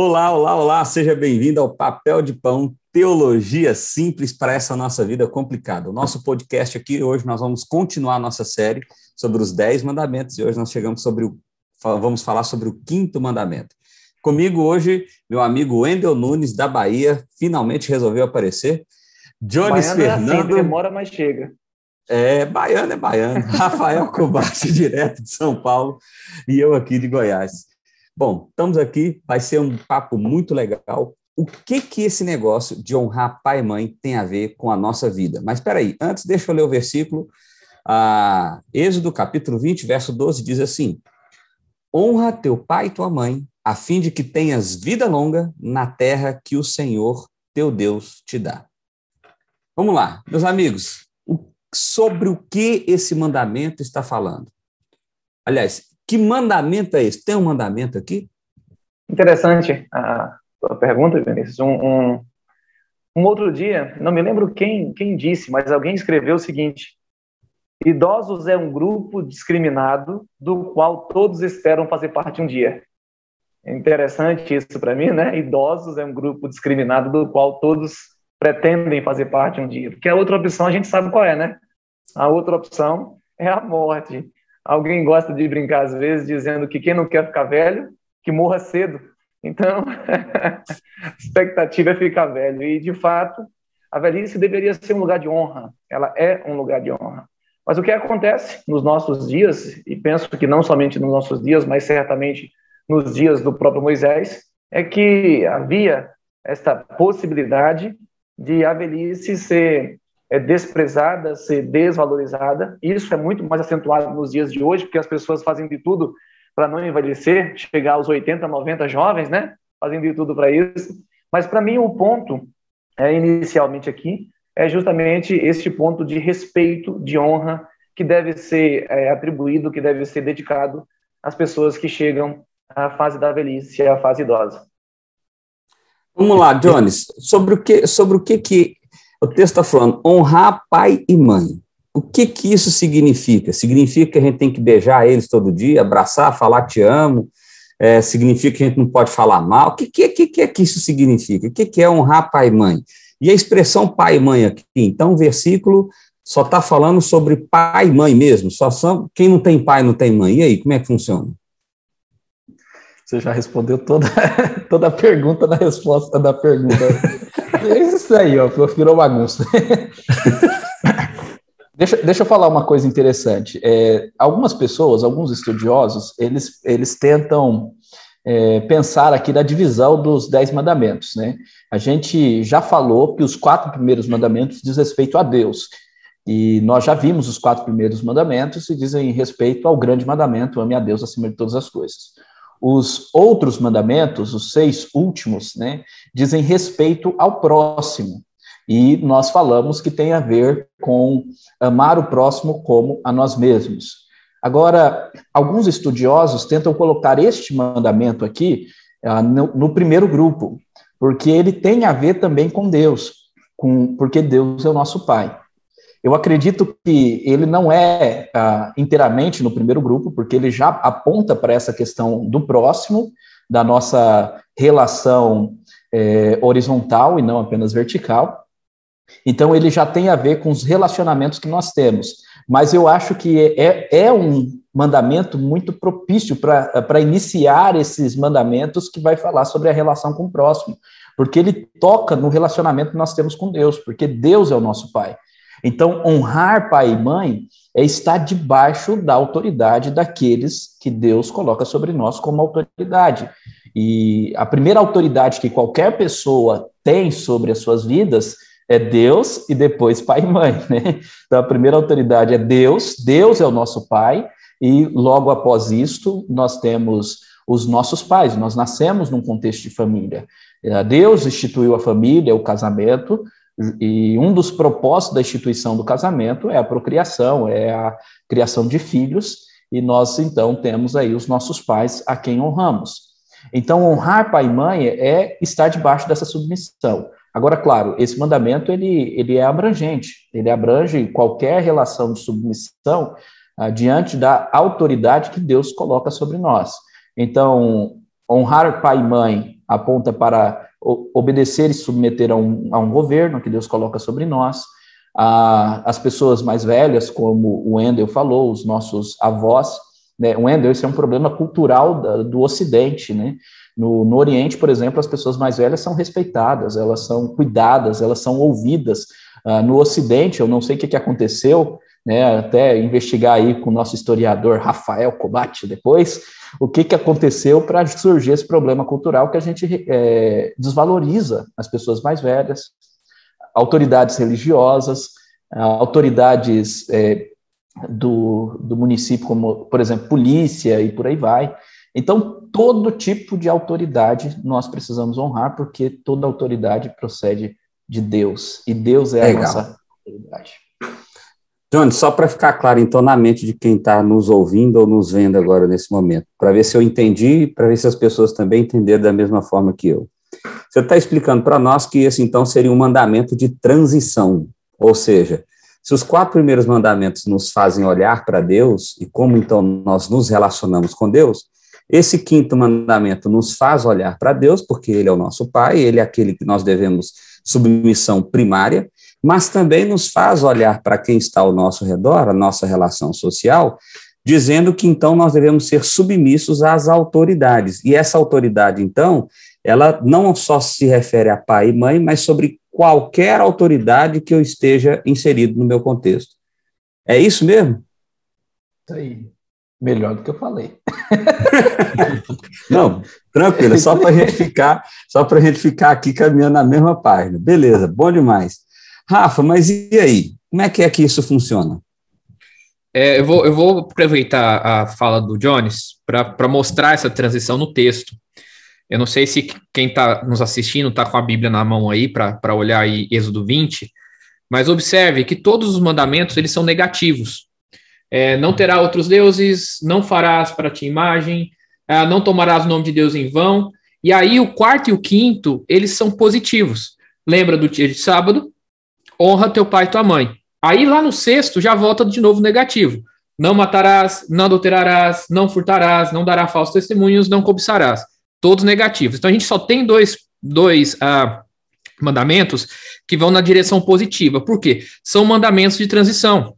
Olá, olá, olá, seja bem-vindo ao Papel de Pão, Teologia Simples para essa nossa vida complicada. O nosso podcast aqui, hoje nós vamos continuar a nossa série sobre os Dez Mandamentos e hoje nós chegamos sobre o, vamos falar sobre o quinto mandamento. Comigo hoje, meu amigo Wendel Nunes, da Bahia, finalmente resolveu aparecer. Jones Fernando. É assim, demora, mas chega. É, baiano é baiano. Rafael Combate, direto de São Paulo, e eu aqui de Goiás. Bom, estamos aqui, vai ser um papo muito legal. O que que esse negócio de honrar pai e mãe tem a ver com a nossa vida? Mas espera aí, antes deixa eu ler o versículo. Ah, Êxodo capítulo 20, verso 12 diz assim: Honra teu pai e tua mãe, a fim de que tenhas vida longa na terra que o Senhor teu Deus te dá. Vamos lá, meus amigos, sobre o que esse mandamento está falando? Aliás, que mandamento é esse? Tem um mandamento aqui? Interessante a tua pergunta, Vinícius. Um, um, um, outro dia, não me lembro quem, quem disse, mas alguém escreveu o seguinte: Idosos é um grupo discriminado do qual todos esperam fazer parte um dia. Interessante isso para mim, né? Idosos é um grupo discriminado do qual todos pretendem fazer parte um dia. Porque a outra opção a gente sabe qual é, né? A outra opção é a morte. Alguém gosta de brincar às vezes dizendo que quem não quer ficar velho, que morra cedo. Então, a expectativa é ficar velho. E, de fato, a velhice deveria ser um lugar de honra. Ela é um lugar de honra. Mas o que acontece nos nossos dias, e penso que não somente nos nossos dias, mas certamente nos dias do próprio Moisés, é que havia esta possibilidade de a velhice ser é desprezada, ser desvalorizada. Isso é muito mais acentuado nos dias de hoje, porque as pessoas fazem de tudo para não envelhecer, chegar aos 80, 90 jovens, né? Fazem de tudo para isso. Mas para mim o ponto é, inicialmente aqui é justamente este ponto de respeito, de honra que deve ser é, atribuído, que deve ser dedicado às pessoas que chegam à fase da velhice, à fase idosa. Vamos lá, Jones, sobre o que, sobre o que, que o texto está falando honrar pai e mãe. O que que isso significa? Significa que a gente tem que beijar eles todo dia, abraçar, falar te amo? É, significa que a gente não pode falar mal? O que, que, que, que é que isso significa? O que, que é honrar pai e mãe? E a expressão pai e mãe aqui, então, o versículo só está falando sobre pai e mãe mesmo, só são quem não tem pai não tem mãe. E aí, como é que funciona? Você já respondeu toda, toda a pergunta na resposta da pergunta. Isso aí, ó, virou bagunça. deixa, deixa eu falar uma coisa interessante. É, algumas pessoas, alguns estudiosos, eles, eles tentam é, pensar aqui da divisão dos dez mandamentos, né? A gente já falou que os quatro primeiros mandamentos diz respeito a Deus. E nós já vimos os quatro primeiros mandamentos e dizem respeito ao grande mandamento, ame a Deus acima de todas as coisas. Os outros mandamentos, os seis últimos, né, dizem respeito ao próximo. E nós falamos que tem a ver com amar o próximo como a nós mesmos. Agora, alguns estudiosos tentam colocar este mandamento aqui uh, no, no, primeiro grupo, porque ele tem a ver também com Deus, com, porque Deus é o nosso Pai. Eu acredito que ele não é uh, inteiramente no primeiro grupo, porque ele já aponta para essa questão do próximo, da nossa relação é, horizontal e não apenas vertical. Então, ele já tem a ver com os relacionamentos que nós temos. Mas eu acho que é, é um mandamento muito propício para iniciar esses mandamentos que vai falar sobre a relação com o próximo. Porque ele toca no relacionamento que nós temos com Deus, porque Deus é o nosso Pai. Então, honrar pai e mãe é estar debaixo da autoridade daqueles que Deus coloca sobre nós como autoridade. E a primeira autoridade que qualquer pessoa tem sobre as suas vidas é Deus e depois pai e mãe, né? Então, a primeira autoridade é Deus, Deus é o nosso pai, e logo após isto, nós temos os nossos pais, nós nascemos num contexto de família. Deus instituiu a família, o casamento, e um dos propósitos da instituição do casamento é a procriação, é a criação de filhos, e nós então temos aí os nossos pais a quem honramos. Então, honrar pai e mãe é estar debaixo dessa submissão. Agora, claro, esse mandamento ele, ele é abrangente, ele abrange qualquer relação de submissão ah, diante da autoridade que Deus coloca sobre nós. Então, honrar pai e mãe aponta para obedecer e submeter a um, a um governo que Deus coloca sobre nós. as pessoas mais velhas, como o Wendel falou, os nossos avós, né? Wendel, esse é um problema cultural da, do Ocidente, né? No, no, Oriente, por exemplo, as pessoas mais velhas são respeitadas, elas são cuidadas, elas são ouvidas. Uh, no Ocidente, eu não sei o que, que aconteceu, né, até investigar aí com o nosso historiador Rafael Cobate depois, o que, que aconteceu para surgir esse problema cultural que a gente é, desvaloriza as pessoas mais velhas, autoridades religiosas, autoridades é, do, do município, como, por exemplo, polícia e por aí vai. Então, todo tipo de autoridade nós precisamos honrar, porque toda autoridade procede de Deus, e Deus é Legal. a nossa autoridade. Johnny, só para ficar claro, então, na mente de quem está nos ouvindo ou nos vendo agora nesse momento, para ver se eu entendi, para ver se as pessoas também entenderam da mesma forma que eu. Você está explicando para nós que esse, então, seria um mandamento de transição, ou seja, se os quatro primeiros mandamentos nos fazem olhar para Deus e como então nós nos relacionamos com Deus, esse quinto mandamento nos faz olhar para Deus, porque Ele é o nosso Pai, Ele é aquele que nós devemos submissão primária, mas também nos faz olhar para quem está ao nosso redor, a nossa relação social, dizendo que então nós devemos ser submissos às autoridades. E essa autoridade, então, ela não só se refere a pai e mãe, mas sobre qualquer autoridade que eu esteja inserido no meu contexto. É isso mesmo? Isso aí. Melhor do que eu falei. Não, tranquilo, é só para a gente ficar, só para a gente ficar aqui caminhando na mesma página. Beleza, bom demais. Rafa, mas e aí? Como é que é que isso funciona? É, eu, vou, eu vou aproveitar a fala do Jones para mostrar essa transição no texto. Eu não sei se quem está nos assistindo está com a Bíblia na mão aí para olhar aí Êxodo 20, mas observe que todos os mandamentos eles são negativos. É, não terá outros deuses, não farás para ti imagem, é, não tomarás o nome de Deus em vão. E aí o quarto e o quinto, eles são positivos. Lembra do dia de sábado? Honra teu pai e tua mãe. Aí lá no sexto já volta de novo negativo. Não matarás, não adulterarás, não furtarás, não dará falsos testemunhos, não cobiçarás todos negativos. Então a gente só tem dois, dois uh, mandamentos que vão na direção positiva. Por quê? São mandamentos de transição.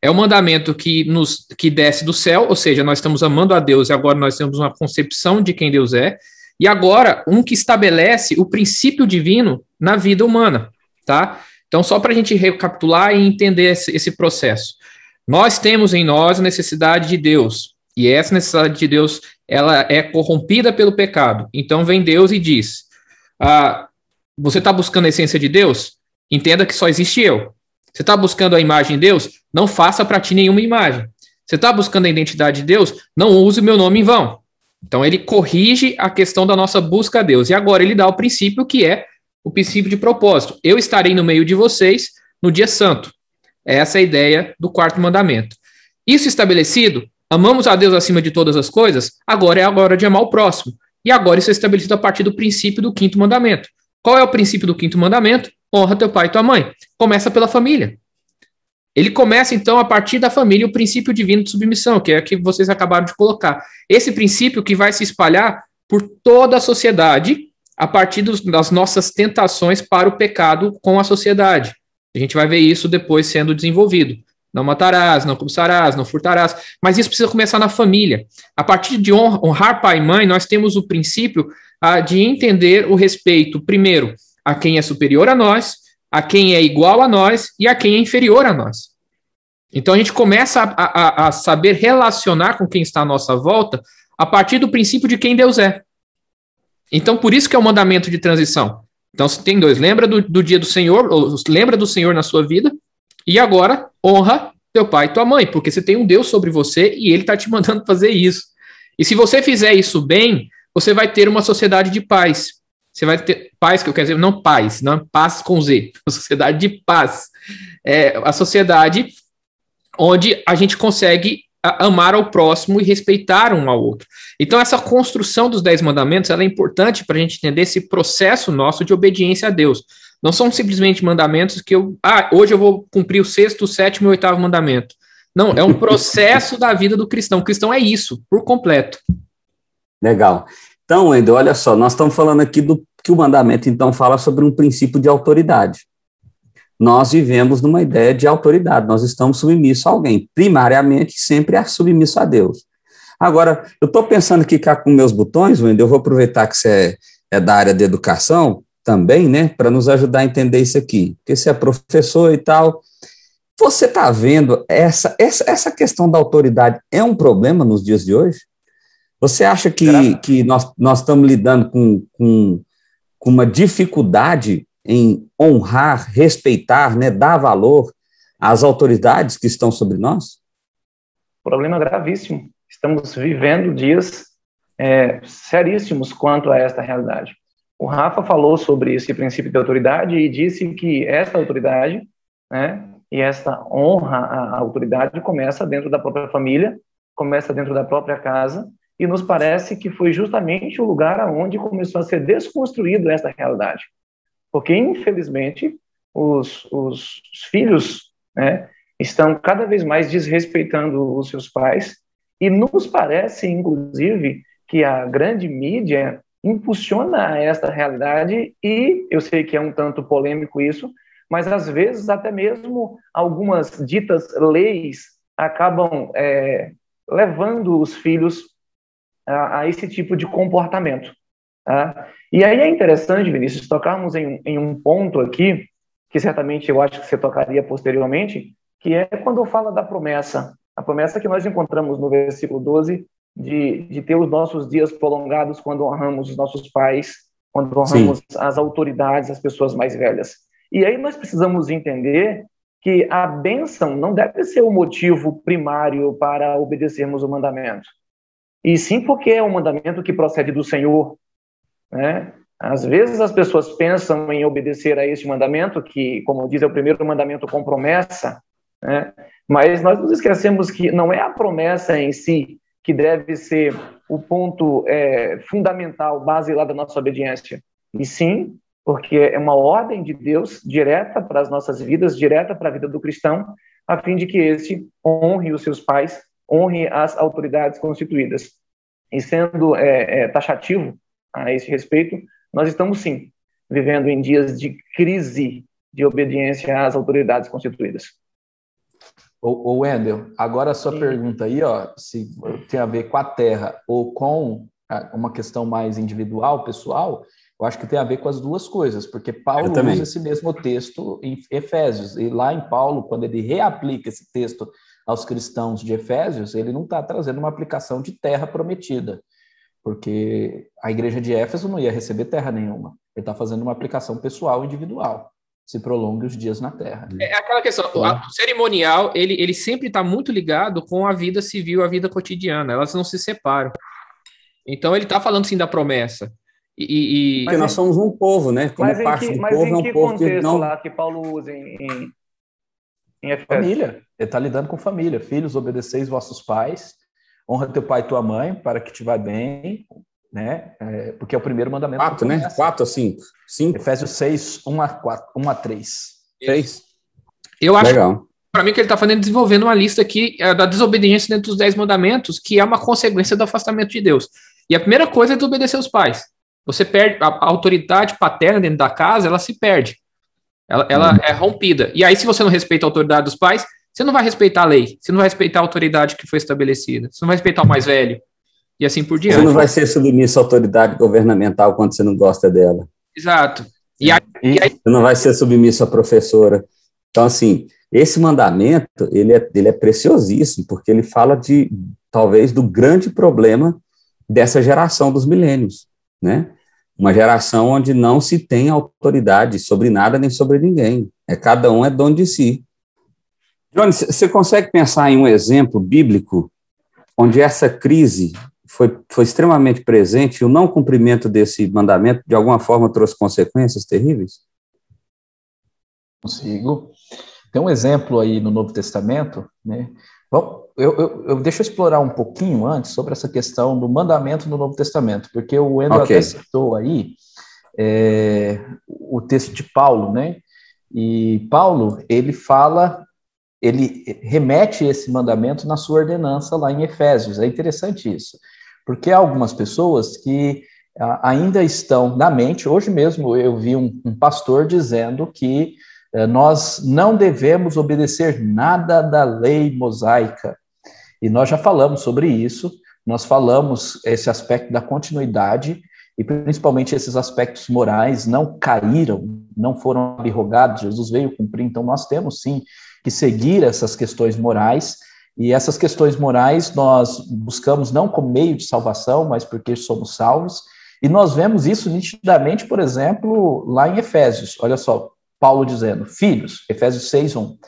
É um mandamento que nos que desce do céu, ou seja, nós estamos amando a Deus e agora nós temos uma concepção de quem Deus é. E agora, um que estabelece o princípio divino na vida humana, tá? Então, só para a gente recapitular e entender esse, esse processo. Nós temos em nós a necessidade de Deus, e essa necessidade de Deus ela é corrompida pelo pecado. Então vem Deus e diz: ah, você está buscando a essência de Deus? Entenda que só existe eu. Você está buscando a imagem de Deus? Não faça para ti nenhuma imagem. Você está buscando a identidade de Deus? Não use o meu nome em vão. Então ele corrige a questão da nossa busca a Deus. E agora ele dá o princípio que é o princípio de propósito. Eu estarei no meio de vocês no dia santo. Essa é a ideia do quarto mandamento. Isso estabelecido, amamos a Deus acima de todas as coisas, agora é a hora de amar o próximo. E agora isso é estabelecido a partir do princípio do quinto mandamento. Qual é o princípio do quinto mandamento? Honra teu pai e tua mãe. Começa pela família. Ele começa, então, a partir da família, o princípio divino de submissão, que é o que vocês acabaram de colocar. Esse princípio que vai se espalhar por toda a sociedade a partir dos, das nossas tentações para o pecado com a sociedade. A gente vai ver isso depois sendo desenvolvido. Não matarás, não cobiçarás, não furtarás. Mas isso precisa começar na família. A partir de honrar pai e mãe, nós temos o princípio ah, de entender o respeito, primeiro, a quem é superior a nós, a quem é igual a nós e a quem é inferior a nós. Então a gente começa a, a, a saber relacionar com quem está à nossa volta a partir do princípio de quem Deus é. Então, por isso que é o mandamento de transição. Então, você tem dois. Lembra do, do dia do Senhor, lembra do Senhor na sua vida, e agora honra teu pai e tua mãe, porque você tem um Deus sobre você e ele está te mandando fazer isso. E se você fizer isso bem, você vai ter uma sociedade de paz. Você vai ter paz, que eu quero dizer, não paz, não paz com Z, uma sociedade de paz. É a sociedade onde a gente consegue amar ao próximo e respeitar um ao outro. Então, essa construção dos Dez Mandamentos é importante para a gente entender esse processo nosso de obediência a Deus. Não são simplesmente mandamentos que eu. Ah, hoje eu vou cumprir o sexto, o sétimo e o oitavo mandamento. Não, é um processo da vida do cristão. O cristão é isso, por completo. Legal. Então, Wendel, olha só, nós estamos falando aqui do que o mandamento, então, fala sobre um princípio de autoridade. Nós vivemos numa ideia de autoridade, nós estamos submissos a alguém, primariamente, sempre é submisso a Deus. Agora, eu estou pensando aqui cá com meus botões, Wendel, eu vou aproveitar que você é, é da área de educação também, né, para nos ajudar a entender isso aqui, porque você é professor e tal. Você está vendo essa, essa, essa questão da autoridade é um problema nos dias de hoje? Você acha que, que nós, nós estamos lidando com, com, com uma dificuldade em honrar, respeitar, né, dar valor às autoridades que estão sobre nós? Problema gravíssimo. Estamos vivendo dias é, seríssimos quanto a esta realidade. O Rafa falou sobre esse princípio de autoridade e disse que esta autoridade, né, e esta honra à autoridade começa dentro da própria família, começa dentro da própria casa e nos parece que foi justamente o lugar aonde começou a ser desconstruído essa realidade. Porque, infelizmente, os, os, os filhos né, estão cada vez mais desrespeitando os seus pais, e nos parece, inclusive, que a grande mídia impulsiona esta realidade, e eu sei que é um tanto polêmico isso, mas às vezes até mesmo algumas ditas leis acabam é, levando os filhos a, a esse tipo de comportamento. Tá? E aí é interessante, Vinícius, tocarmos em, em um ponto aqui, que certamente eu acho que você tocaria posteriormente, que é quando fala da promessa. A promessa que nós encontramos no versículo 12, de, de ter os nossos dias prolongados quando honramos os nossos pais, quando honramos Sim. as autoridades, as pessoas mais velhas. E aí nós precisamos entender que a bênção não deve ser o motivo primário para obedecermos o mandamento e sim porque é um mandamento que procede do Senhor. Né? Às vezes as pessoas pensam em obedecer a este mandamento, que, como diz, é o primeiro mandamento com promessa, né? mas nós nos esquecemos que não é a promessa em si que deve ser o ponto é, fundamental, base lá da nossa obediência, e sim porque é uma ordem de Deus direta para as nossas vidas, direta para a vida do cristão, a fim de que este honre os seus pais honre as autoridades constituídas. E sendo é, é, taxativo a esse respeito, nós estamos sim vivendo em dias de crise de obediência às autoridades constituídas. O, Wendel, agora a sua sim. pergunta aí, ó, se tem a ver com a terra ou com uma questão mais individual, pessoal, eu acho que tem a ver com as duas coisas, porque Paulo usa esse mesmo texto em Efésios, e lá em Paulo, quando ele reaplica esse texto aos cristãos de Efésios, ele não está trazendo uma aplicação de terra prometida, porque a igreja de Éfeso não ia receber terra nenhuma. Ele está fazendo uma aplicação pessoal, individual. Se prolongue os dias na terra. É aquela questão, o cerimonial, ele, ele sempre está muito ligado com a vida civil, a vida cotidiana, elas não se separam. Então ele está falando sim da promessa. E, e... Porque nós somos um povo, né? Como mas parte que, do povo, é um povo que não... lá que Paulo usa em, em, em? Família. Ele está lidando com família. Filhos, obedeceis vossos pais, honra teu pai e tua mãe, para que te vá bem, né? É, porque é o primeiro mandamento. Quatro, né? Quatro a cinco. cinco. Efésios 6, 1 a, 4, 1 a 3. Seis. Eu acho, Legal. para mim, que ele está fazendo desenvolvendo uma lista aqui é, da desobediência dentro dos dez mandamentos, que é uma consequência do afastamento de Deus. E a primeira coisa é desobedecer os pais. Você perde a, a autoridade paterna dentro da casa, ela se perde. Ela, ela hum. é rompida. E aí, se você não respeita a autoridade dos pais, você não vai respeitar a lei, você não vai respeitar a autoridade que foi estabelecida, você não vai respeitar o mais velho, e assim por diante. Você não vai ser submisso à autoridade governamental quando você não gosta dela. Exato. E aí, e aí... Você não vai ser submisso à professora. Então, assim, esse mandamento, ele é, ele é preciosíssimo, porque ele fala de, talvez, do grande problema dessa geração dos milênios, né? Uma geração onde não se tem autoridade sobre nada nem sobre ninguém. É cada um é dono de si. Johnny, você consegue pensar em um exemplo bíblico onde essa crise foi, foi extremamente presente e o não cumprimento desse mandamento, de alguma forma, trouxe consequências terríveis? Consigo. Tem um exemplo aí no Novo Testamento, né? Bom, eu, eu, eu, deixa eu explorar um pouquinho antes sobre essa questão do mandamento no Novo Testamento, porque o Wendel okay. até citou aí é, o texto de Paulo, né? E Paulo, ele fala ele remete esse mandamento na sua ordenança lá em Efésios. É interessante isso, porque há algumas pessoas que ainda estão na mente. Hoje mesmo eu vi um, um pastor dizendo que eh, nós não devemos obedecer nada da lei mosaica. E nós já falamos sobre isso, nós falamos esse aspecto da continuidade e principalmente esses aspectos morais não caíram, não foram abrogados, Jesus veio cumprir, então nós temos sim que seguir essas questões morais, e essas questões morais nós buscamos não como meio de salvação, mas porque somos salvos, e nós vemos isso nitidamente, por exemplo, lá em Efésios. Olha só, Paulo dizendo: Filhos, Efésios 6, 1.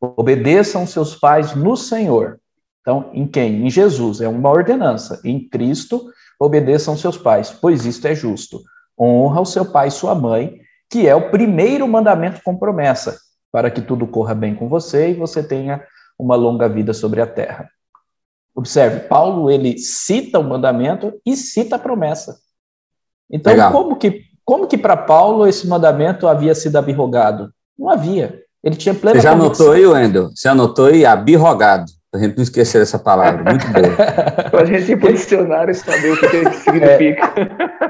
Obedeçam seus pais no Senhor. Então, em quem? Em Jesus. É uma ordenança. Em Cristo, obedeçam seus pais, pois isto é justo. Honra o seu pai e sua mãe, que é o primeiro mandamento com promessa, para que tudo corra bem com você e você tenha uma longa vida sobre a terra. Observe, Paulo ele cita o mandamento e cita a promessa. Então, Legal. como que, como que para Paulo esse mandamento havia sido abirrogado? Não havia. Ele tinha plena Você já anotou aí, Wendel? Você anotou aí, abirrogado. A gente não esquecer essa palavra, muito boa. para a gente ir para o dicionário saber o que, que significa.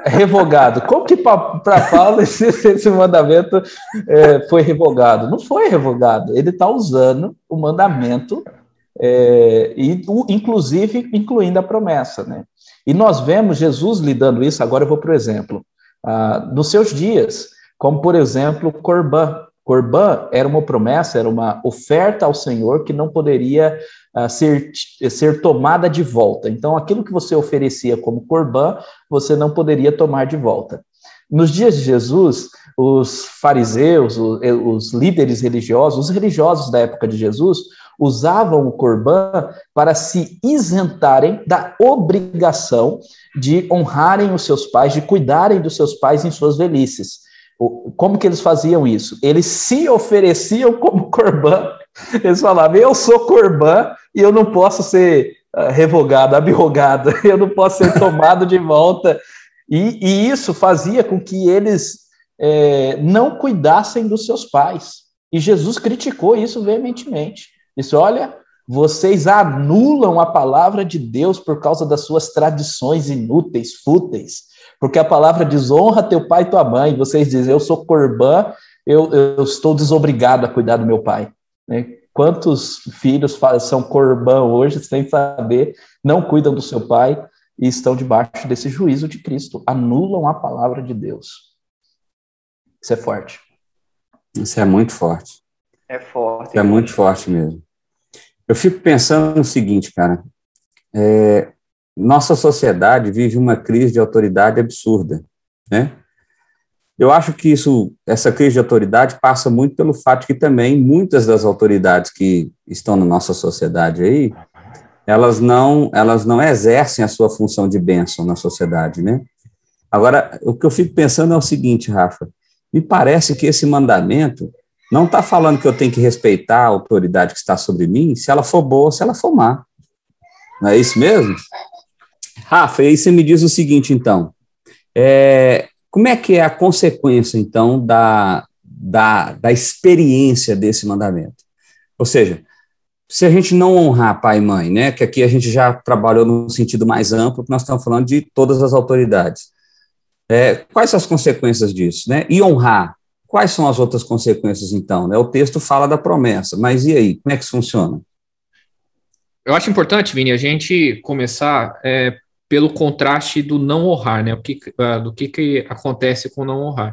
É, revogado. Como que para Paulo esse, esse mandamento é, foi revogado? Não foi revogado. Ele está usando o mandamento, é, e, inclusive incluindo a promessa. Né? E nós vemos Jesus lidando isso, agora eu vou para o exemplo, ah, nos seus dias, como por exemplo, Corbã. Corbã era uma promessa, era uma oferta ao Senhor que não poderia uh, ser, ser tomada de volta. Então, aquilo que você oferecia como Corbã, você não poderia tomar de volta. Nos dias de Jesus, os fariseus, os, os líderes religiosos, os religiosos da época de Jesus, usavam o Corban para se isentarem da obrigação de honrarem os seus pais, de cuidarem dos seus pais em suas velhices. Como que eles faziam isso? Eles se ofereciam como Corban. Eles falavam: Eu sou Corban e eu não posso ser uh, revogado, abrogado, eu não posso ser tomado de volta. E, e isso fazia com que eles é, não cuidassem dos seus pais. E Jesus criticou isso veementemente. Disse: olha, vocês anulam a palavra de Deus por causa das suas tradições inúteis, fúteis. Porque a palavra diz: honra teu pai e tua mãe. Vocês dizem: eu sou corbã, eu, eu estou desobrigado a cuidar do meu pai. Né? Quantos filhos são corbã hoje, sem saber, não cuidam do seu pai e estão debaixo desse juízo de Cristo? Anulam a palavra de Deus. Isso é forte. Isso é muito forte. É forte. É muito forte mesmo. Eu fico pensando no seguinte, cara. É, nossa sociedade vive uma crise de autoridade absurda, né? Eu acho que isso, essa crise de autoridade passa muito pelo fato que também muitas das autoridades que estão na nossa sociedade aí, elas não, elas não exercem a sua função de bênção na sociedade, né? Agora, o que eu fico pensando é o seguinte, Rafa, me parece que esse mandamento não está falando que eu tenho que respeitar a autoridade que está sobre mim, se ela for boa, se ela for má. Não é isso mesmo? Rafa, aí você me diz o seguinte, então. É, como é que é a consequência, então, da, da, da experiência desse mandamento? Ou seja, se a gente não honrar pai e mãe, né, que aqui a gente já trabalhou no sentido mais amplo, nós estamos falando de todas as autoridades, é, quais são as consequências disso? Né? E honrar, Quais são as outras consequências, então? Né? O texto fala da promessa, mas e aí? Como é que isso funciona? Eu acho importante, Vini, a gente começar é, pelo contraste do não honrar, né? O que, uh, do que, que acontece com não honrar.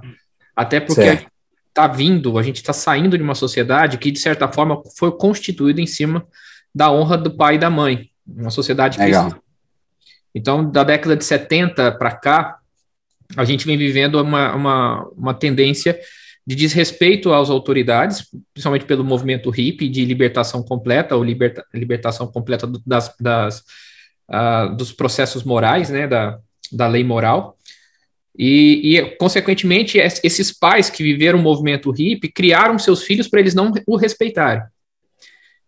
Até porque está vindo, a gente está saindo de uma sociedade que, de certa forma, foi constituída em cima da honra do pai e da mãe. Uma sociedade cristã. Então, da década de 70 para cá, a gente vem vivendo uma, uma, uma tendência de desrespeito às autoridades, principalmente pelo movimento hippie de libertação completa ou liberta, libertação completa das, das uh, dos processos morais, né, da, da lei moral. E, e, consequentemente, esses pais que viveram o movimento hippie criaram seus filhos para eles não o respeitarem.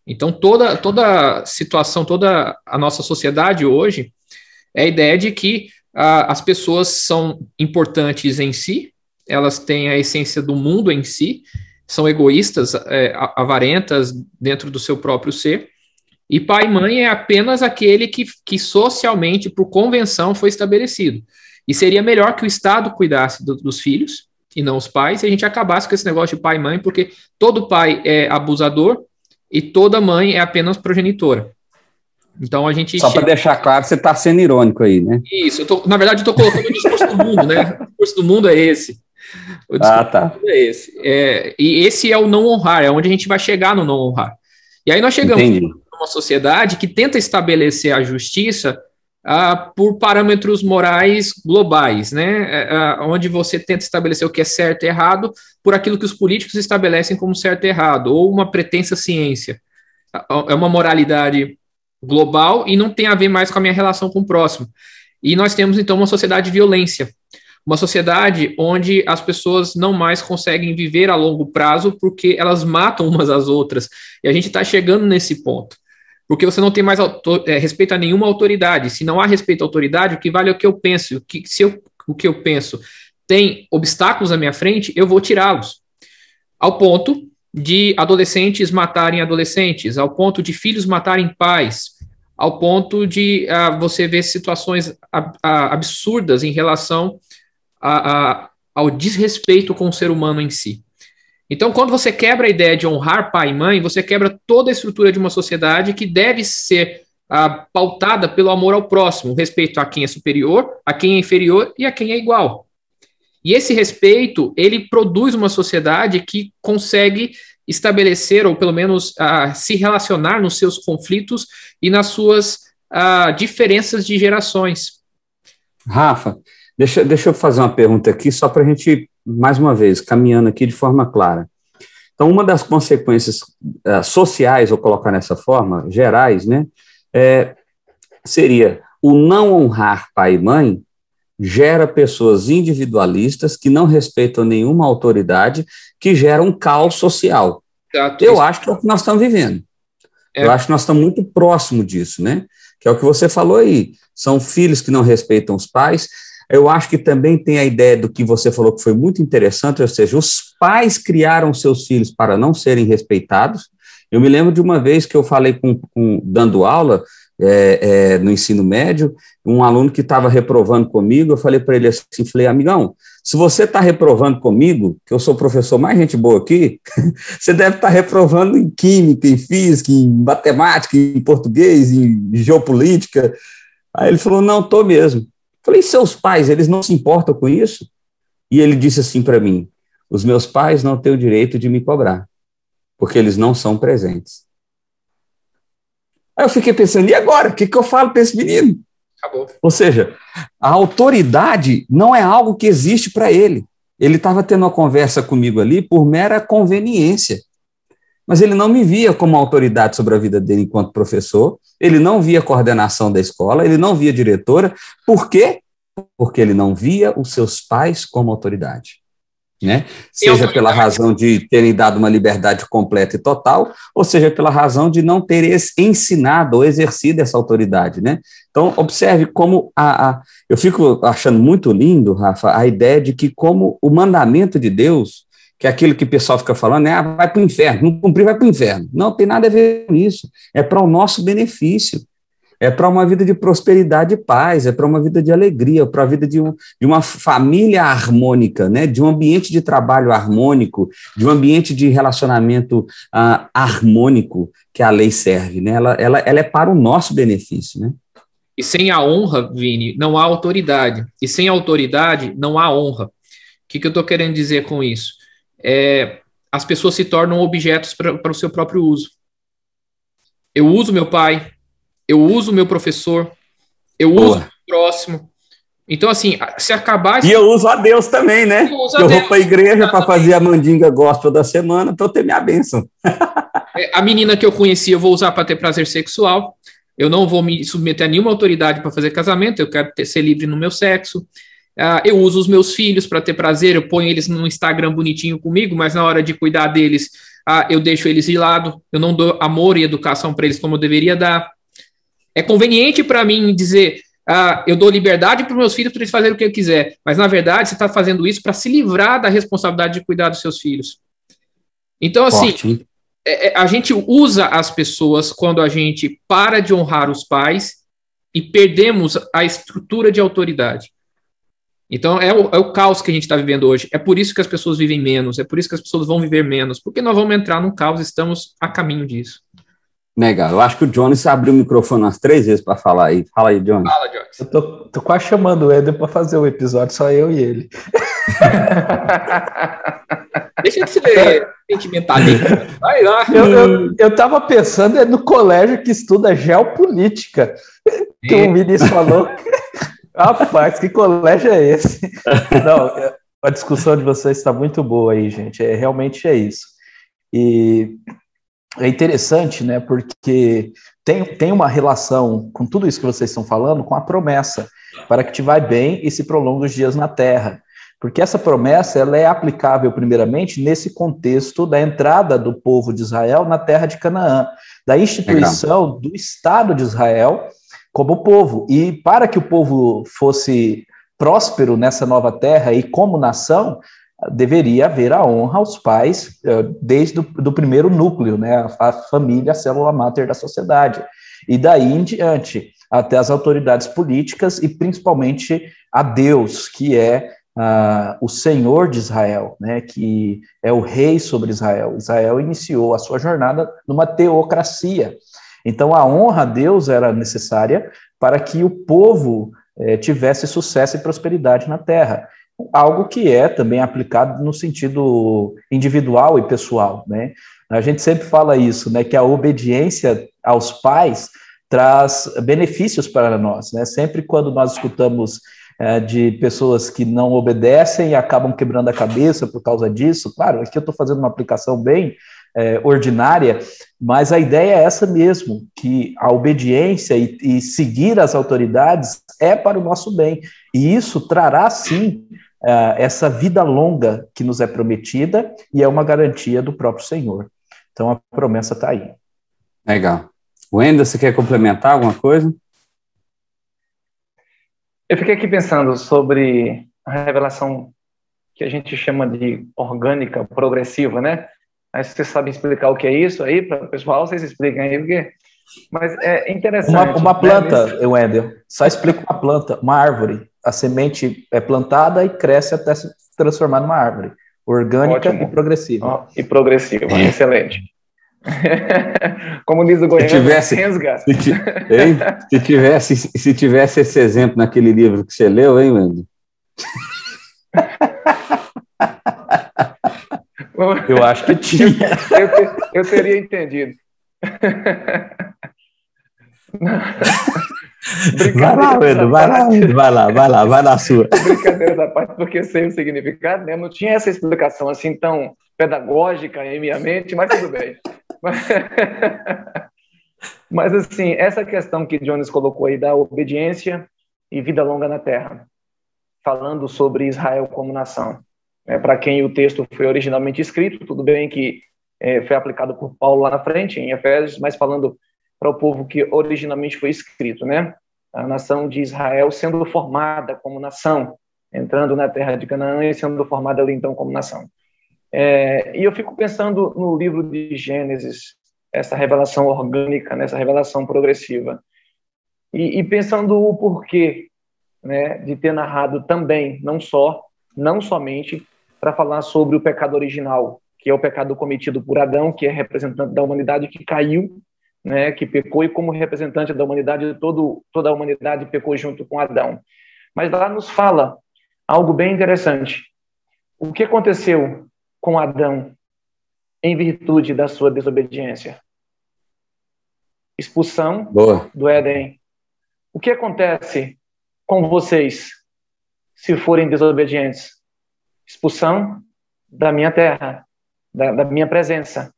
Então, toda, toda situação, toda a nossa sociedade hoje é a ideia de que uh, as pessoas são importantes em si, elas têm a essência do mundo em si, são egoístas, é, avarentas dentro do seu próprio ser, e pai e mãe é apenas aquele que, que socialmente, por convenção, foi estabelecido. E seria melhor que o Estado cuidasse do, dos filhos e não os pais, e a gente acabasse com esse negócio de pai e mãe, porque todo pai é abusador e toda mãe é apenas progenitora. Então a gente. Só para deixar claro, você está sendo irônico aí, né? Isso, tô, na verdade, eu estou colocando o discurso do mundo, né? O discurso do mundo é esse. O discurso ah, tá. do mundo é esse. É, e esse é o não honrar, é onde a gente vai chegar no não honrar. E aí nós chegamos Entendi. Numa sociedade que tenta estabelecer a justiça ah, por parâmetros morais globais, né? Ah, onde você tenta estabelecer o que é certo e errado por aquilo que os políticos estabelecem como certo e errado, ou uma pretensa ciência. É uma moralidade global e não tem a ver mais com a minha relação com o próximo. E nós temos, então, uma sociedade de violência, uma sociedade onde as pessoas não mais conseguem viver a longo prazo porque elas matam umas às outras. E a gente está chegando nesse ponto. Porque você não tem mais autor, é, respeito a nenhuma autoridade. Se não há respeito à autoridade, o que vale é o que eu penso. O que, se eu, o que eu penso tem obstáculos à minha frente, eu vou tirá-los. Ao ponto de adolescentes matarem adolescentes, ao ponto de filhos matarem pais, ao ponto de uh, você ver situações ab absurdas em relação a, a, ao desrespeito com o ser humano em si. Então, quando você quebra a ideia de honrar pai e mãe, você quebra toda a estrutura de uma sociedade que deve ser uh, pautada pelo amor ao próximo, respeito a quem é superior, a quem é inferior e a quem é igual. E esse respeito, ele produz uma sociedade que consegue estabelecer, ou pelo menos uh, se relacionar nos seus conflitos e nas suas uh, diferenças de gerações. Rafa, deixa, deixa eu fazer uma pergunta aqui, só para a gente, mais uma vez, caminhando aqui de forma clara. Então, uma das consequências uh, sociais, vou colocar nessa forma, gerais, né, é, seria o não honrar pai e mãe gera pessoas individualistas que não respeitam nenhuma autoridade, que gera um caos social. Exato. Eu acho que é o que nós estamos vivendo. É. Eu acho que nós estamos muito próximo disso, né? Que é o que você falou aí. São filhos que não respeitam os pais. Eu acho que também tem a ideia do que você falou que foi muito interessante, ou seja, os pais criaram seus filhos para não serem respeitados. Eu me lembro de uma vez que eu falei com, com dando aula é, é, no ensino médio, um aluno que estava reprovando comigo, eu falei para ele assim, falei, amigão, se você está reprovando comigo, que eu sou o professor mais gente boa aqui, você deve estar tá reprovando em química, em física, em matemática, em português, em geopolítica. Aí ele falou, não, estou mesmo. Falei, seus pais, eles não se importam com isso? E ele disse assim para mim, os meus pais não têm o direito de me cobrar, porque eles não são presentes. Aí eu fiquei pensando, e agora? O que, que eu falo para esse menino? Acabou. Ou seja, a autoridade não é algo que existe para ele. Ele estava tendo uma conversa comigo ali por mera conveniência. Mas ele não me via como autoridade sobre a vida dele enquanto professor, ele não via coordenação da escola, ele não via diretora. Por quê? Porque ele não via os seus pais como autoridade né? Seja pela razão de terem dado uma liberdade completa e total, ou seja pela razão de não ter ensinado ou exercido essa autoridade, né? Então, observe como a, a, eu fico achando muito lindo, Rafa, a ideia de que como o mandamento de Deus, que é aquilo que o pessoal fica falando, é, ah, vai para o inferno, não cumprir, vai para o inferno. Não tem nada a ver com isso, é para o nosso benefício é para uma vida de prosperidade e paz, é para uma vida de alegria, para a vida de, um, de, uma família harmônica, né? de um ambiente de trabalho harmônico, de um ambiente de relacionamento uh, harmônico que a lei serve. Né? Ela, ela, ela é para o nosso benefício. Né? E sem a honra, Vini, não há autoridade. E sem autoridade, não há honra. O que, que eu estou querendo dizer com isso? É, as pessoas se tornam objetos para o seu próprio uso. Eu uso meu pai, eu uso meu professor, eu Boa. uso o próximo. Então, assim, se acabar. E eu uso a Deus também, né? Eu, uso eu vou para a igreja para fazer a mandinga gospel da semana para eu ter minha bênção. É, a menina que eu conheci, eu vou usar para ter prazer sexual. Eu não vou me submeter a nenhuma autoridade para fazer casamento, eu quero ter, ser livre no meu sexo. Uh, eu uso os meus filhos para ter prazer, eu ponho eles no Instagram bonitinho comigo, mas na hora de cuidar deles, uh, eu deixo eles de lado, eu não dou amor e educação para eles como eu deveria dar. É conveniente para mim dizer, ah, eu dou liberdade para os meus filhos para eles fazerem o que eu quiser, mas na verdade você está fazendo isso para se livrar da responsabilidade de cuidar dos seus filhos. Então, assim, é, é, a gente usa as pessoas quando a gente para de honrar os pais e perdemos a estrutura de autoridade. Então é o, é o caos que a gente está vivendo hoje. É por isso que as pessoas vivem menos, é por isso que as pessoas vão viver menos, porque nós vamos entrar num caos, estamos a caminho disso. Legal. Eu acho que o Jones abriu o microfone umas três vezes para falar aí. Fala aí, Jones. Fala, Jones. Eu tô, tô quase chamando o Eder para fazer o episódio, só eu e ele. Deixa de ser sentimentalista. Vai lá. Eu, eu, eu tava pensando é no colégio que estuda geopolítica. Que o Vinícius falou. Rapaz, que colégio é esse? Não, a discussão de vocês está muito boa aí, gente. É, realmente é isso. E é interessante, né? Porque tem, tem uma relação com tudo isso que vocês estão falando com a promessa para que te vai bem e se prolongue os dias na terra. Porque essa promessa ela é aplicável, primeiramente, nesse contexto da entrada do povo de Israel na terra de Canaã, da instituição Legal. do Estado de Israel como povo. E para que o povo fosse próspero nessa nova terra e como nação, deveria haver a honra aos pais eh, desde o do primeiro núcleo, né, a família, a célula máter da sociedade. E daí em diante, até as autoridades políticas e principalmente a Deus, que é uh, o Senhor de Israel, né, que é o rei sobre Israel. Israel iniciou a sua jornada numa teocracia. Então, a honra a Deus era necessária para que o povo eh, tivesse sucesso e prosperidade na terra. Algo que é também aplicado no sentido individual e pessoal, né? A gente sempre fala isso, né? Que a obediência aos pais traz benefícios para nós, né? Sempre quando nós escutamos é, de pessoas que não obedecem e acabam quebrando a cabeça por causa disso, claro, aqui eu estou fazendo uma aplicação bem é, ordinária, mas a ideia é essa mesmo, que a obediência e, e, seguir as autoridades é para o nosso bem, e isso trará, sim, é, essa vida longa que nos é prometida e é uma garantia do próprio Senhor. Então, a promessa está aí. Legal. Wenda, você quer complementar alguma coisa? Eu fiquei aqui pensando sobre a revelação que a gente chama de orgânica progressiva, né? Aí vocês sabem explicar o que é isso aí para o pessoal, vocês expliquem aí, porque... Mas é interessante. Uma, uma né, planta, né? Wendel, só explica uma planta, uma árvore. A semente é plantada e cresce até se transformar numa árvore. Orgânica Ótimo. e progressiva. Oh, e progressiva, é. excelente. Como diz o Goiânia, se tivesse, se, se, tivesse, se tivesse esse exemplo naquele livro que você leu, hein, Wendel? Eu acho que tinha. Eu, eu, eu teria entendido. vai lá, Pedro, vai lá, vai lá, vai lá, vai na sua. Brincadeira da parte, porque sei o significado, né? Não tinha essa explicação assim tão pedagógica em minha mente, mas tudo bem. Mas, assim, essa questão que Jones colocou aí da obediência e vida longa na terra, falando sobre Israel como nação. É, Para quem o texto foi originalmente escrito, tudo bem que é, foi aplicado por Paulo lá na frente, em Efésios, mas falando para o povo que originalmente foi escrito, né? A nação de Israel sendo formada como nação, entrando na terra de Canaã e sendo formada ali então como nação. É, e eu fico pensando no livro de Gênesis, essa revelação orgânica, nessa revelação progressiva, e, e pensando o porquê né, de ter narrado também, não só, não somente para falar sobre o pecado original, que é o pecado cometido por Adão, que é representante da humanidade que caiu, né, que pecou e como representante da humanidade, todo, toda a humanidade pecou junto com Adão. Mas lá nos fala algo bem interessante. O que aconteceu com Adão em virtude da sua desobediência? Expulsão Boa. do Éden. O que acontece com vocês se forem desobedientes? Expulsão da minha terra, da, da minha presença.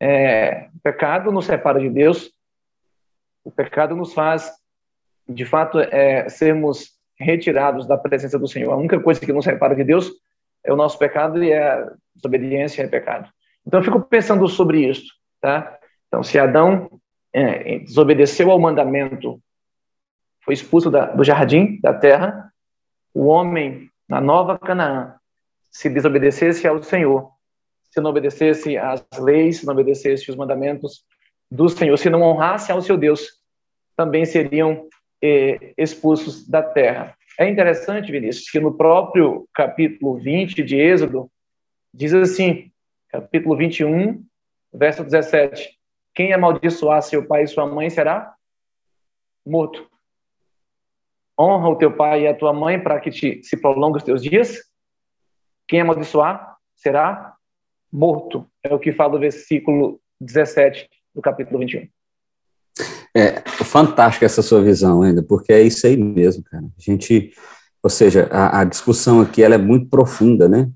É, o pecado nos separa de Deus, o pecado nos faz, de fato, é, sermos retirados da presença do Senhor. A única coisa que nos separa de Deus é o nosso pecado e a desobediência é pecado. Então, eu fico pensando sobre isso, tá? Então, se Adão é, desobedeceu ao mandamento, foi expulso da, do jardim, da terra, o homem, na nova Canaã, se desobedecesse ao Senhor, se não obedecesse às leis, se não obedecesse os mandamentos do Senhor, se não honrasse ao seu Deus, também seriam eh, expulsos da terra. é interessante, Vinícius, que no próprio capítulo 20 de Êxodo, diz assim, capítulo 21, verso 17: Quem amaldiçoar seu pai e sua mãe será morto. Honra o teu pai e a tua mãe para que te, se prolongue os teus dias. Quem amaldiçoar será morto. É o que fala o versículo 17 do capítulo 21. É fantástica essa sua visão ainda, porque é isso aí mesmo, cara. A gente, ou seja, a, a discussão aqui ela é muito profunda, né?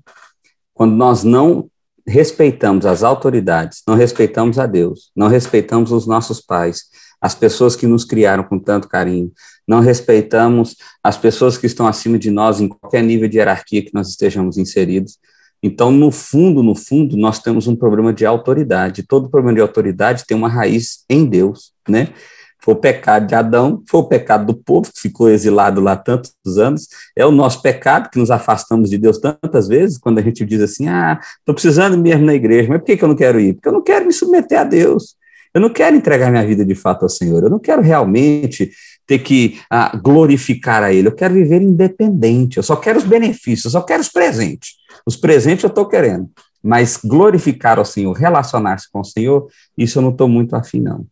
Quando nós não respeitamos as autoridades, não respeitamos a Deus, não respeitamos os nossos pais, as pessoas que nos criaram com tanto carinho, não respeitamos as pessoas que estão acima de nós em qualquer nível de hierarquia que nós estejamos inseridos. Então, no fundo, no fundo, nós temos um problema de autoridade. Todo problema de autoridade tem uma raiz em Deus, né? Foi o pecado de Adão, foi o pecado do povo que ficou exilado lá tantos anos, é o nosso pecado que nos afastamos de Deus tantas vezes, quando a gente diz assim, ah, estou precisando mesmo na igreja, mas por que, que eu não quero ir? Porque eu não quero me submeter a Deus, eu não quero entregar minha vida de fato ao Senhor, eu não quero realmente ter que ah, glorificar a Ele, eu quero viver independente, eu só quero os benefícios, eu só quero os presentes. Os presentes eu estou querendo, mas glorificar ao Senhor, relacionar-se com o Senhor, isso eu não estou muito afim, não.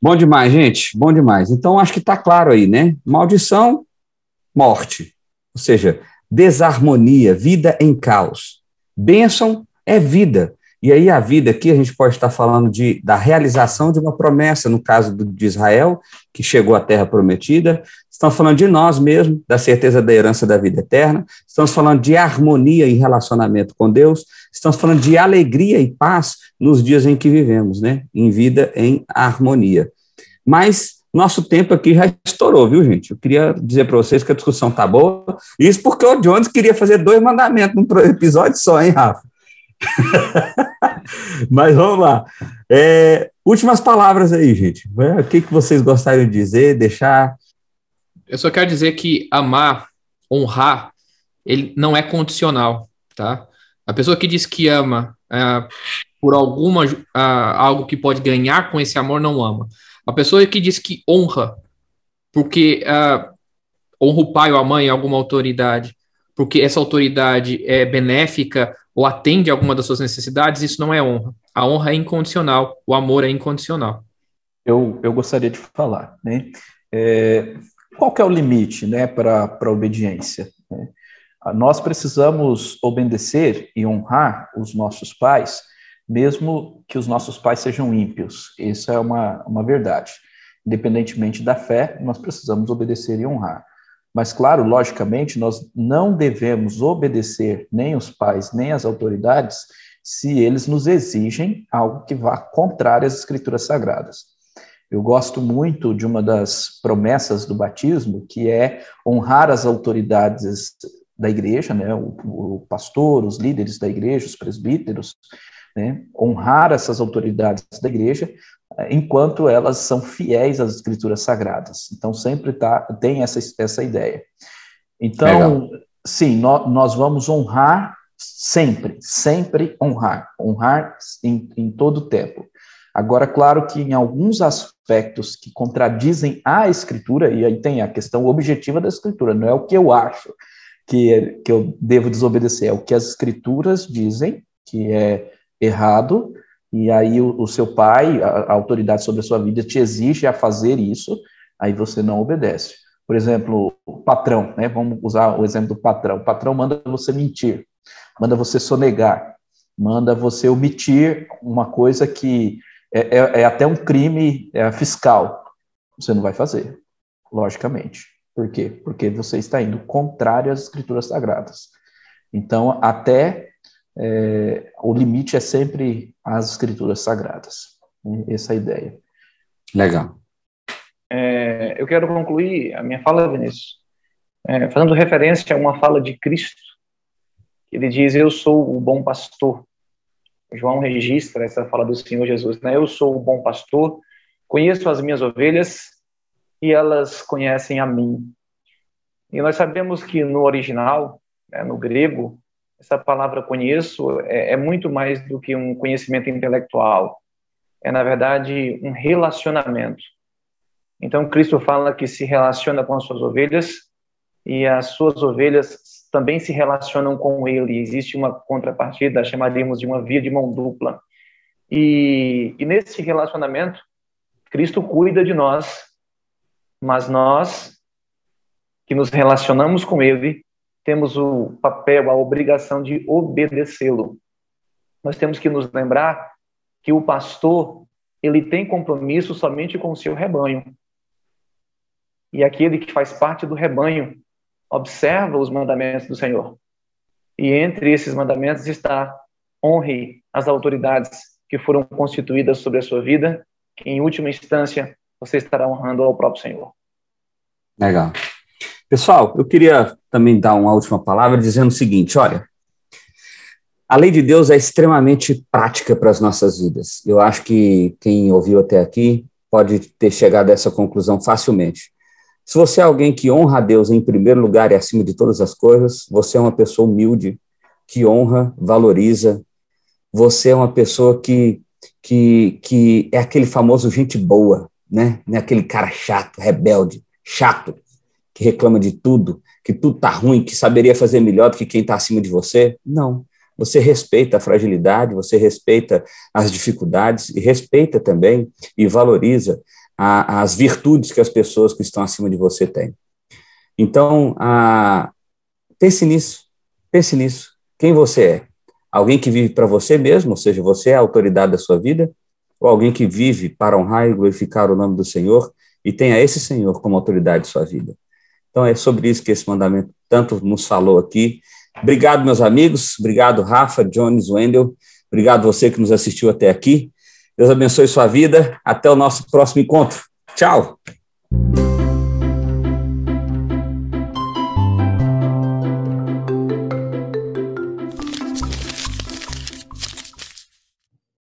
Bom demais, gente, bom demais. Então, acho que está claro aí, né? Maldição, morte. Ou seja, desarmonia, vida em caos. Bênção é vida. E aí a vida aqui a gente pode estar falando de, da realização de uma promessa, no caso do, de Israel, que chegou à terra prometida. Estamos falando de nós mesmos, da certeza da herança da vida eterna. Estamos falando de harmonia em relacionamento com Deus. Estamos falando de alegria e paz nos dias em que vivemos, né? Em vida em harmonia. Mas nosso tempo aqui já estourou, viu, gente? Eu queria dizer para vocês que a discussão tá boa. Isso porque o Jones queria fazer dois mandamentos num episódio só, hein, Rafa? Mas vamos lá. É, últimas palavras aí, gente. O que, que vocês gostariam de dizer, deixar? Eu só quero dizer que amar, honrar, ele não é condicional, tá? A pessoa que diz que ama é, por alguma é, algo que pode ganhar com esse amor não ama. A pessoa que diz que honra, porque uh, honra o pai ou a mãe, alguma autoridade, porque essa autoridade é benéfica ou atende alguma das suas necessidades, isso não é honra. A honra é incondicional, o amor é incondicional. Eu, eu gostaria de falar, né? É, qual que é o limite, né, para a obediência? Né? Nós precisamos obedecer e honrar os nossos pais, mesmo que os nossos pais sejam ímpios. Isso é uma, uma verdade. Independentemente da fé, nós precisamos obedecer e honrar. Mas, claro, logicamente, nós não devemos obedecer nem os pais, nem as autoridades, se eles nos exigem algo que vá contrário às escrituras sagradas. Eu gosto muito de uma das promessas do batismo, que é honrar as autoridades da igreja, né, o, o pastor, os líderes da igreja, os presbíteros, né, honrar essas autoridades da igreja, eh, enquanto elas são fiéis às escrituras sagradas. Então, sempre tá, tem essa, essa ideia. Então, Legal. sim, nós, nós vamos honrar sempre, sempre honrar, honrar em, em todo o tempo. Agora, claro que em alguns aspectos que contradizem a escritura, e aí tem a questão objetiva da escritura, não é o que eu acho que, que eu devo desobedecer, é o que as escrituras dizem que é errado, e aí o, o seu pai, a, a, autoridade sobre a sua vida, te exige a fazer isso, aí você não obedece. Por exemplo, o patrão, né? Vamos usar o exemplo do patrão. O patrão manda você mentir, manda você sonegar, manda você omitir uma coisa que é, é, é até um crime é, fiscal. Você não vai fazer, logicamente. Por quê? Porque você está indo contrário às escrituras sagradas. Então, até é, o limite é sempre as escrituras sagradas. Né? Essa é a ideia. Legal. É, eu quero concluir a minha fala, Vinícius, é, fazendo referência a uma fala de Cristo. Ele diz: Eu sou o bom pastor. João registra essa fala do Senhor Jesus, né? Eu sou o bom pastor, conheço as minhas ovelhas e elas conhecem a mim. E nós sabemos que no original, né, no grego, essa palavra conheço é, é muito mais do que um conhecimento intelectual. É, na verdade, um relacionamento. Então, Cristo fala que se relaciona com as suas ovelhas e as suas ovelhas também se relacionam com ele. Existe uma contrapartida, chamaríamos de uma via de mão dupla. E, e nesse relacionamento, Cristo cuida de nós, mas nós que nos relacionamos com ele, temos o papel, a obrigação de obedecê-lo. Nós temos que nos lembrar que o pastor, ele tem compromisso somente com o seu rebanho. E aquele que faz parte do rebanho observa os mandamentos do Senhor. E entre esses mandamentos está honre as autoridades que foram constituídas sobre a sua vida, que em última instância você estará honrando ao próprio Senhor. Legal. Pessoal, eu queria também dar uma última palavra dizendo o seguinte: olha, a lei de Deus é extremamente prática para as nossas vidas. Eu acho que quem ouviu até aqui pode ter chegado a essa conclusão facilmente. Se você é alguém que honra a Deus em primeiro lugar e acima de todas as coisas, você é uma pessoa humilde, que honra, valoriza. Você é uma pessoa que, que, que é aquele famoso gente boa, né? Não é aquele cara chato, rebelde, chato, que reclama de tudo, que tudo tá ruim, que saberia fazer melhor do que quem está acima de você. Não. Você respeita a fragilidade, você respeita as dificuldades e respeita também e valoriza a, as virtudes que as pessoas que estão acima de você têm. Então, a, pense nisso, pense nisso. Quem você é? Alguém que vive para você mesmo, ou seja, você é a autoridade da sua vida? Ou alguém que vive para honrar e glorificar o nome do Senhor e tenha esse Senhor como autoridade de sua vida? Então é sobre isso que esse mandamento tanto nos falou aqui. Obrigado, meus amigos. Obrigado, Rafa, Jones, Wendel. Obrigado você que nos assistiu até aqui. Deus abençoe sua vida. Até o nosso próximo encontro. Tchau.